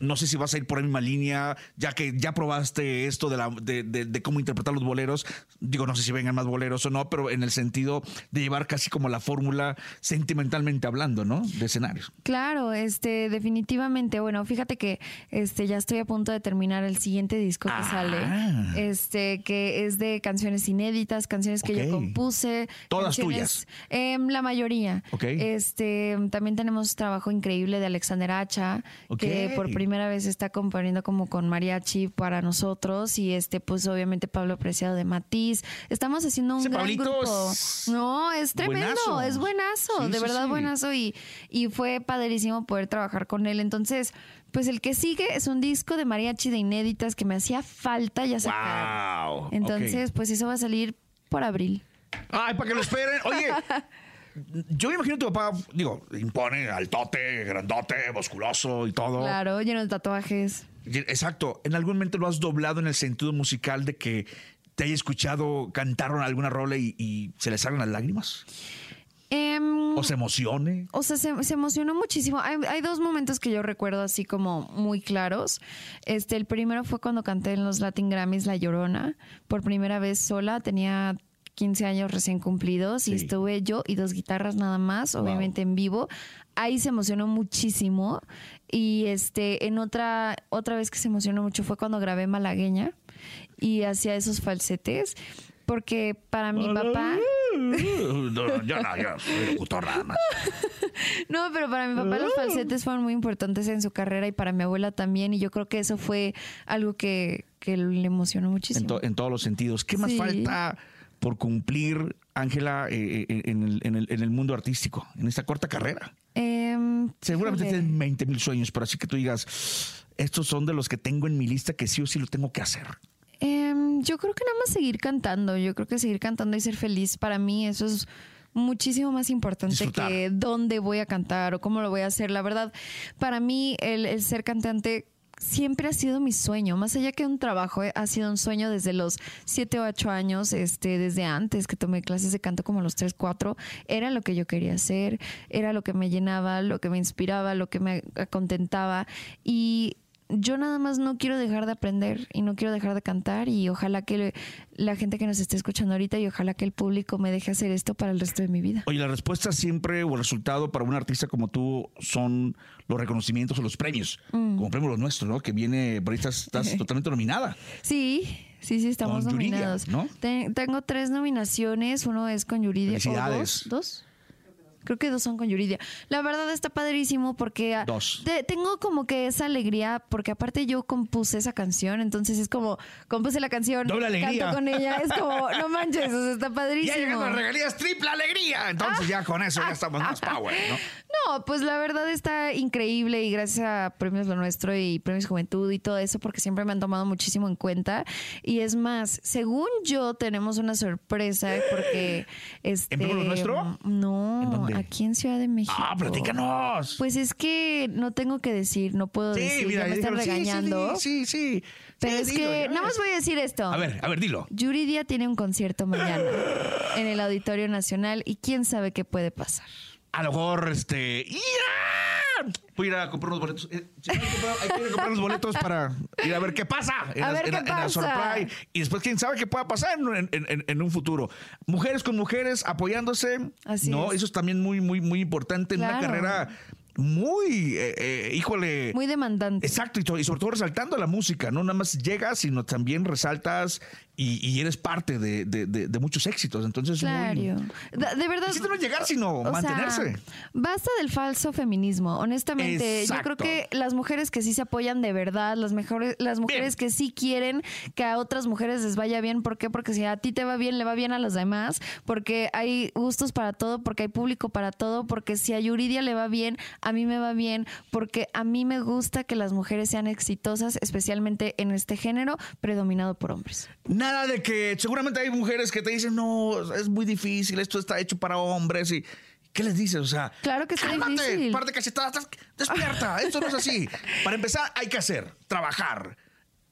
no sé si vas a ir por la misma línea, ya que ya probaste esto de, la, de, de- de cómo interpretar los boleros. Digo, no sé si vengan más boleros o no, pero en el sentido de llevar casi como la fórmula sentimentalmente hablando, ¿no? De escenarios. Claro, este, definitivamente. Bueno, fíjate que este ya estoy a punto de terminar el siguiente disco que Ah. sale. Este, que es de canciones inéditas, canciones que yo compuse. Todas canciones- Em, la mayoría. Este, también tenemos trabajo increíble de Alexander Hacha, que por primera vez está componiendo como con mariachi para nosotros. Y este, pues obviamente Pablo Preciado de Matiz. Estamos haciendo un Ese gran Pablito grupo. es No, es tremendo, buenazo. es buenazo, Sí, de sí, verdad sí. buenazo y, y fue padrísimo poder trabajar con él. Entonces, pues el que sigue es un disco de mariachi de inéditas que me hacía falta ya sacar. ¡Wow! Entonces, pues eso va a salir por abril. Ay, para que lo esperen. Oye, <laughs> yo me imagino que tu papá, digo, impone altote, grandote, musculoso y todo. Claro, lleno de tatuajes. Exacto. ¿En algún momento lo has doblado en el sentido musical de que te haya escuchado cantar alguna rola y, y se le salgan las lágrimas? Em, ¿O se emocione? O sea, se, se emocionó muchísimo. Hay, hay dos momentos que yo recuerdo así como muy claros. Este, el primero fue cuando canté en los Latin Grammys La Llorona, por primera vez sola. Tenía 15 años recién cumplidos y estuve yo y dos guitarras nada más, Wow. obviamente en vivo. Ahí se emocionó muchísimo. Y este, en otra, otra vez que se emocionó mucho fue cuando grabé Malagueña y hacía esos falsetes. Porque para mi papá. No, yo no, yo soy locutor nada más. <laughs> No, pero para mi papá los falsetes fueron muy importantes en su carrera y para mi abuela también. Y yo creo que eso fue algo que, que le emocionó En, muchísimo. to- en todos los sentidos. ¿Qué más Sí. falta por cumplir, Ángela, eh, eh, en, el, en el- en el mundo artístico, en esta corta carrera? Em, Seguramente tienes 20 mil sueños, pero así que tú digas, estos son de los que tengo en mi lista que sí o sí lo tengo que hacer. Em, yo creo que nada más seguir cantando. Yo creo que seguir cantando y ser feliz para mí eso es muchísimo más importante Disfrutar. que dónde voy a cantar o cómo lo voy a hacer. La verdad, para mí el, el ser cantante siempre ha sido mi sueño, más allá que un trabajo, eh, ha sido un sueño desde los 7 o 8 años, este, desde antes que tomé clases de canto como los 3, 4, era lo que yo quería hacer, era lo que me llenaba, lo que me inspiraba, lo que me contentaba y yo nada más no quiero dejar de aprender y no quiero dejar de cantar y ojalá que la gente que nos esté escuchando ahorita y ojalá que el público me deje hacer esto para el resto de mi vida. Oye, la respuesta siempre o el resultado para un artista como tú son los reconocimientos o los premios, Mm. como premio los nuestros, ¿no? Que viene, por ahí estás, estás <laughs> totalmente nominada. Sí, sí, sí, estamos Con Yuridia, nominados. ¿no? Te- tengo tres nominaciones, uno es con Yuridia. o. ¿Dos? ¿Dos? Creo que dos son con Yuridia. La verdad está padrísimo porque ah, Dos. te- tengo como que esa alegría porque aparte yo compuse esa canción, entonces es como compuse la canción, Doble alegría. canto con ella, es como no <laughs> manches, o sea, está padrísimo. Ya llegan las regalías, triple alegría. Entonces ya con eso ya estamos más power, ¿no? <laughs> No, pues la verdad está increíble y gracias a Premios Lo Nuestro y Premios Juventud y todo eso, porque siempre me han tomado muchísimo en cuenta. Y es más, según yo, tenemos una sorpresa porque... Este, ¿En Premios Lo Nuestro? No, ¿En dónde? Aquí en Ciudad de México. Ah, platícanos. Pues es que no tengo que decir, no puedo Sí, decir, mira, ya me están dígalo. Sí, sí, regañando. Sí, sí, sí. Pero Sí, es dilo, que nada más voy a decir esto. A ver, a ver, dilo. Yuridia tiene un concierto mañana en el Auditorio Nacional y quién sabe qué puede pasar. A lo mejor, este. ¡Ya! Voy a ir a comprar los boletos. Eh, sí, hay, que comprar, hay que ir a comprar los boletos para ir a ver qué pasa. En A la- ver en qué la- en la pasa. Surprise. Y después, quién sabe qué pueda pasar en, un futuro. Mujeres con mujeres apoyándose. Así no, es. eso es también muy, muy, muy importante en una carrera muy, eh, eh, híjole. Muy demandante. Exacto, y, to- y sobre todo resaltando la música, no nada más llegas, sino también resaltas y, y eres parte de, de- de- de muchos éxitos. Entonces, Claro. muy. De verdad. No llegar, sino sea, mantenerse. basta del falso feminismo. Honestamente, yo creo que las mujeres que sí se apoyan de verdad, las mejores, las mujeres que sí quieren que a otras mujeres les vaya bien. ¿Por qué? Porque si a ti te va bien, le va bien a los demás. Porque hay gustos para todo, porque hay público para todo. Porque si a Yuridia le va bien, a mí me va bien. Porque a mí me gusta que las mujeres sean exitosas, especialmente en este género predominado por hombres. Nada de que seguramente hay mujeres que te dicen, no, es muy difícil, esto está hecho para hombres y... ¿Qué les dices? O sea, Claro que cálmate, difícil. par de cachetadas, estás- despierta, esto no es así. <laughs> Para empezar, hay que hacer, trabajar,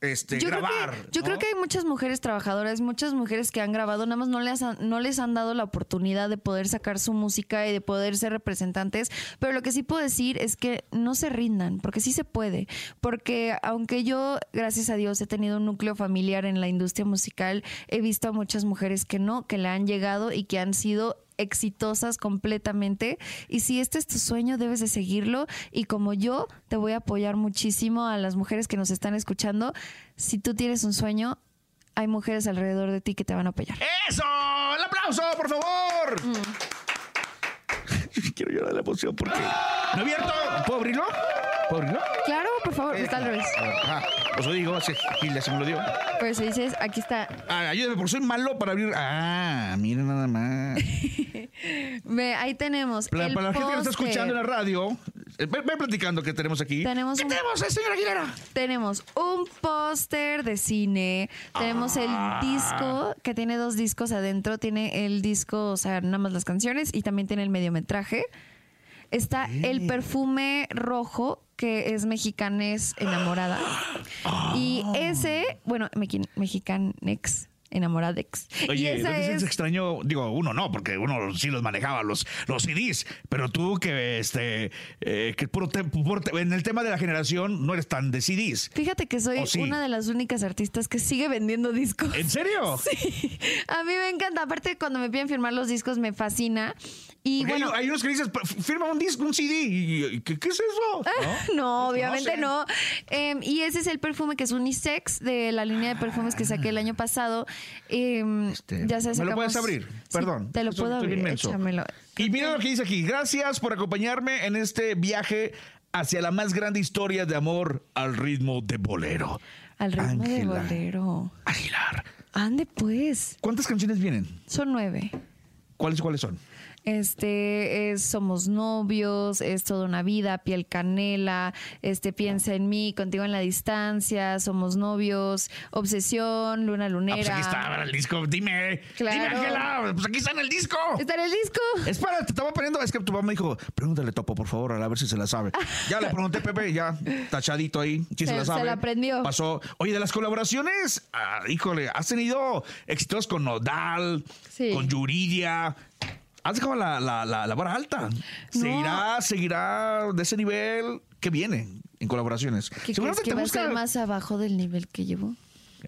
este, Yo creo, grabar. que, yo ¿no? creo que hay muchas mujeres trabajadoras, muchas mujeres que han grabado, nada más no les han, no les han dado la oportunidad de poder sacar su música y de poder ser representantes. Pero lo que sí puedo decir es que no se rindan, porque sí se puede. Porque aunque yo, gracias a Dios, he tenido un núcleo familiar en la industria musical, he visto a muchas mujeres que no, que le han llegado y que han sido exitosas completamente y si este es tu sueño debes de seguirlo y como yo te voy a apoyar muchísimo a las mujeres que nos están escuchando si tú tienes un sueño hay mujeres alrededor de ti que te van a apoyar ¡Eso! ¡El aplauso, por favor! <laughs> Quiero llorar de la emoción porque... ¿No he abierto? ¿Puedo abrirlo? ¿Puedo abrirlo? claro por favor está al revés Ah, os lo digo, así, y se me lo dio. pues dices aquí está Ah, ayúdame, porque soy malo para abrir. Ah, miren nada más. <laughs> Ve, ahí tenemos Para, el para la gente que nos está póster. escuchando en la radio, eh, ve, ve platicando que tenemos aquí. Tenemos ¿Qué un- tenemos, eh, señora Aguilera? Tenemos un póster de cine, tenemos el Ah. disco que tiene dos discos adentro, tiene el disco, o sea, nada más las canciones y también tiene el mediometraje. Está el perfume rojo que es mexicanes enamorada <gasps> y Ah. ese, bueno, mexicanex enamoradex. y Oye, esa ¿no te sientes es extraño? Digo, uno no, porque uno sí los manejaba, los, los CDs. Pero tú que, este, eh, que puro te- puro te- en el tema de la generación no eres tan de CDs. Fíjate que soy una de las únicas artistas que sigue vendiendo discos. ¿En serio? <laughs> Sí. A mí me encanta. Aparte, cuando me piden firmar los discos, me fascina. Y Porque bueno. hay, unos que dices, "F- firma un disco, un CD. Y, y- ¿qué, qué es eso? <laughs> No, obviamente no. Em, y ese es el perfume que es unisex de la línea de perfumes que saqué el año pasado. Em, ya sabes, ¿Me lo puedes abrir? Sí, Perdón. te lo puedo estoy abrir. échamelo. Y mira lo que dice aquí. Gracias por acompañarme en este viaje hacia la más grande historia de amor al ritmo de bolero. Al ritmo de bolero. Aguilar. Ande pues. ¿Cuántas canciones vienen? Son nueve. ¿Cuáles cuáles son? Este es Somos novios, es toda una vida, piel canela, este piensa en mí, contigo en la distancia, somos novios, obsesión, luna Ah, lunera. pues aquí está el disco. Dime. Claro. Dime, Ángela. Pues aquí está en el disco. Está en el disco. Espera, te estaba poniendo. Es que tu mamá me dijo, pregúntale, Topo, por favor, a ver si se la sabe. Ya le pregunté, Pepe, ya tachadito ahí. Sí se, Se- la se sabe. la aprendió. Pasó. Oye, de las colaboraciones, ah, híjole, has tenido éxitos con Nodal, Sí. con Yuridia. Has dejado la, la, la, la vara alta. Seguirá, seguirá de ese nivel que viene en colaboraciones. ¿Qué crees que te va a busca- ser más abajo del nivel que llevo?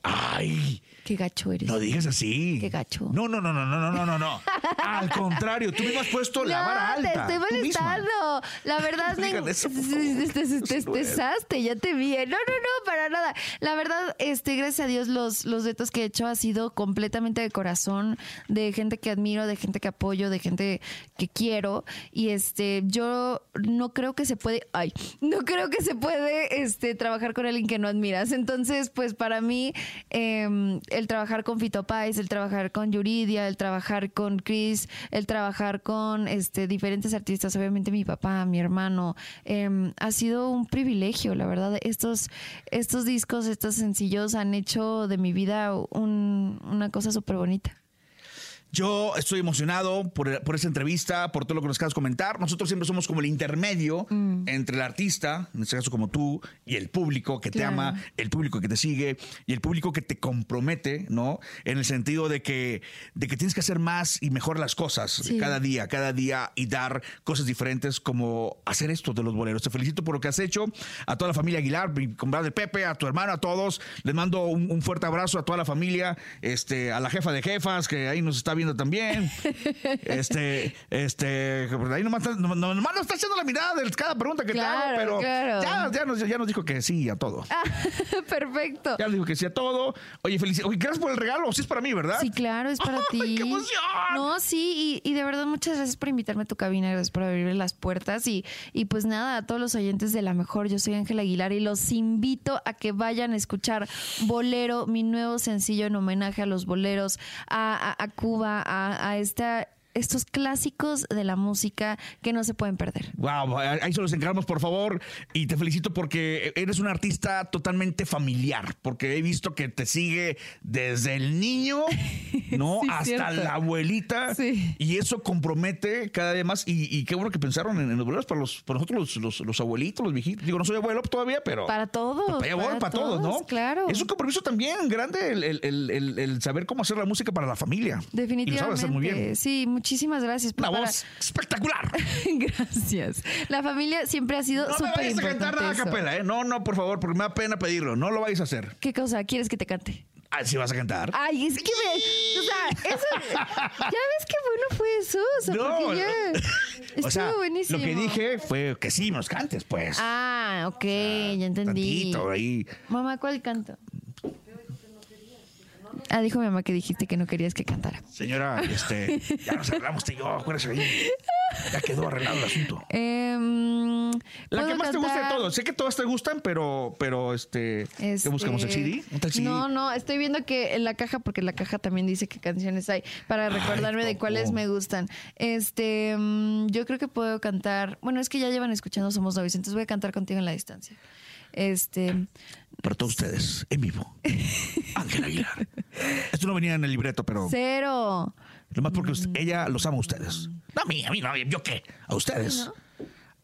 Ay, Qué gacho eres. No digas así. Qué gacho. No, no, no, no, no, no, no, no. Al <laughs> contrario, tú mismo has puesto la no, vara alta. Te estoy molestando. La verdad, <laughs> me. Eso, te estresaste, ya te vi. ¿eh? No, no, no, para nada. La verdad, este, gracias a Dios, los, los retos que he hecho ha sido completamente de corazón, de gente que admiro, de gente que apoyo, de gente que quiero. Y este, yo no creo que se puede. Ay, no creo que se puede este, trabajar con alguien que no admiras. Entonces, pues para mí. Eh, el trabajar con Fito Páez, el trabajar con Yuridia, el trabajar con Chris, el trabajar con este, diferentes artistas, obviamente mi papá, mi hermano, eh, ha sido un privilegio, la verdad. Estos, estos discos, estos sencillos han hecho de mi vida un- una cosa súper bonita. Yo estoy emocionado por, por esa entrevista, por todo lo que nos acabas de comentar. Nosotros siempre somos como el intermedio Mm. entre el artista, en este caso como tú, y el público que te Claro. ama, el público que te sigue y el público que te compromete, ¿no? En el sentido de que, de que tienes que hacer más y mejor las cosas Sí. cada día, cada día y dar cosas diferentes como hacer esto de los boleros. Te felicito por lo que has hecho. A toda la familia Aguilar, mi compadre Pepe, a tu hermano, a todos. Les mando un, un fuerte abrazo a toda la familia, este, a la jefa de jefas que ahí nos está viendo también. <laughs> este, este, pues ahí nomás, está- no- no- nomás nos está haciendo la mirada de cada pregunta que Claro, te hago, pero claro. ya, ya nos, ya nos dijo que sí a todo. <laughs> Perfecto. Ya nos dijo que sí a todo. Oye, felicidades. Oye, gracias por el regalo. Sí es para mí, ¿verdad? Sí, claro, es para <laughs> ti. qué emoción! No, sí, y, y de verdad muchas gracias por invitarme a tu cabina, gracias por abrirme las puertas y, y pues nada, a todos los oyentes de La Mejor, yo soy Ángela Aguilar y los invito a que vayan a escuchar Bolero, mi nuevo sencillo en homenaje a los boleros, a, a- a Cuba, a, a, a estos clásicos de la música que no se pueden perder. Wow, ahí se los encargamos, por favor. Y te felicito porque eres un artista totalmente familiar. Porque he visto que te sigue desde el niño, <laughs> ¿no? Sí, Hasta cierto. la abuelita. Y eso compromete cada vez más. Y, y qué bueno que pensaron en, en los boleros para, los, para nosotros, los, los- los abuelitos, los viejitos. Digo, no soy abuelo todavía, pero. Para todos. Para, allá voy, para todos, ¿no? Claro. Es un compromiso también grande el, el- el- saber cómo hacer la música para la familia. Y lo Definitivamente. sabes hacer muy bien. Sí, muchísimas gracias. Una Para- voz espectacular. <laughs> gracias. La familia siempre ha sido No me súper vayas a cantar importante. nada a capela, ¿eh? No, no, por favor, porque me da pena pedirlo. No lo vayas a hacer. ¿Qué cosa quieres que te cante? Ah, sí vas a cantar. Ay, es que me. O sea, eso. <laughs> ¿Ya ves qué bueno fue eso? O sea, No, ya. Estuvo <laughs> o sea, buenísimo. lo que dije fue que sí nos cantes, pues. Ah, ok, ya entendí. Tantito ahí. Mamá, ¿cuál canto? Ah, dijo mi mamá que dijiste que no querías que cantara. Señora, este, ya nos arreglamos tú y yo, acuérdese ahí. Ya quedó arreglado el asunto. Em, La que ¿puedo más te gusta de todos. Sé que todas te gustan, pero, pero este, ¿qué buscamos el CD? ¿Un tal CD? No, no, estoy viendo que en la caja, porque la caja también dice qué canciones hay, para recordarme de cuáles me gustan. Este, mm, yo creo que puedo cantar, bueno, es que ya llevan escuchando Somos Novios, entonces voy a cantar contigo en la distancia. Este, Para todos ustedes, en vivo. <laughs> Ángel Aguilar. Esto no venía en el libreto, pero cero. lo más porque usted- ella los ama a ustedes. No a mí, a mí no, ¿yo qué? A ustedes.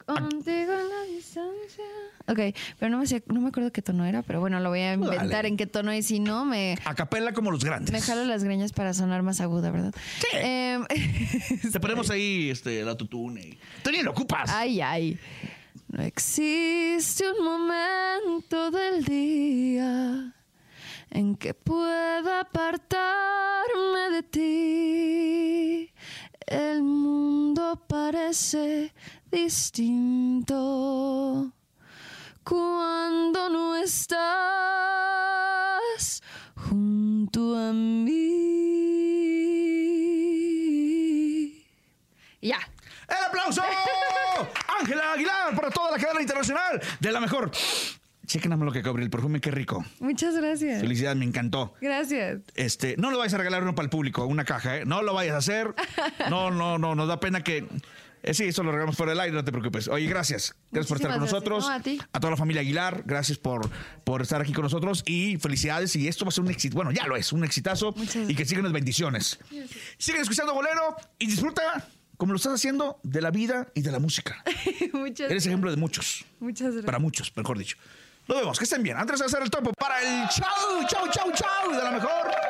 Contigo en la distancia. Ok, pero no me, sé- no me acuerdo qué tono era, pero bueno, lo voy a inventar Dale. en qué tono y si no, me, A capela como los grandes. me jalo las greñas para sonar más aguda, ¿verdad? Em, <laughs> Te ponemos ahí este, la tutune. Tú ni lo ocupas. Ay, ay. No existe un momento del día en que pueda apartarme de ti. El mundo parece distinto cuando no estás junto a mí. Ya. ¡El aplauso! <laughs> Ángela Aguilar para toda la cadena internacional de la mejor. Chequen nada más lo que cobra el perfume, qué rico. Muchas gracias. Felicidades, me encantó. Gracias. Este, no lo vayas a regalar uno para el público, una caja, ¿eh? No lo vayas a hacer. <laughs> No, no, no, nos da pena que. Eh, sí, eso lo regalamos por el aire, no te preocupes. Oye, gracias. Gracias por estar con gracias. nosotros. No, a ti. toda la familia Aguilar, gracias por, por estar aquí con nosotros y felicidades. Y esto va a ser un éxito. Bueno, ya lo es, un exitazo. Y que sigan las bendiciones. Siguen escuchando Bolero y disfruta, como lo estás haciendo, de la vida y de la música. <laughs> Muchas Eres ejemplo de muchos. Muchas gracias. Para muchos, mejor dicho. Nos vemos, que estén bien. Antes de hacer el topo para el chau, chau, chau, chau de la mejor.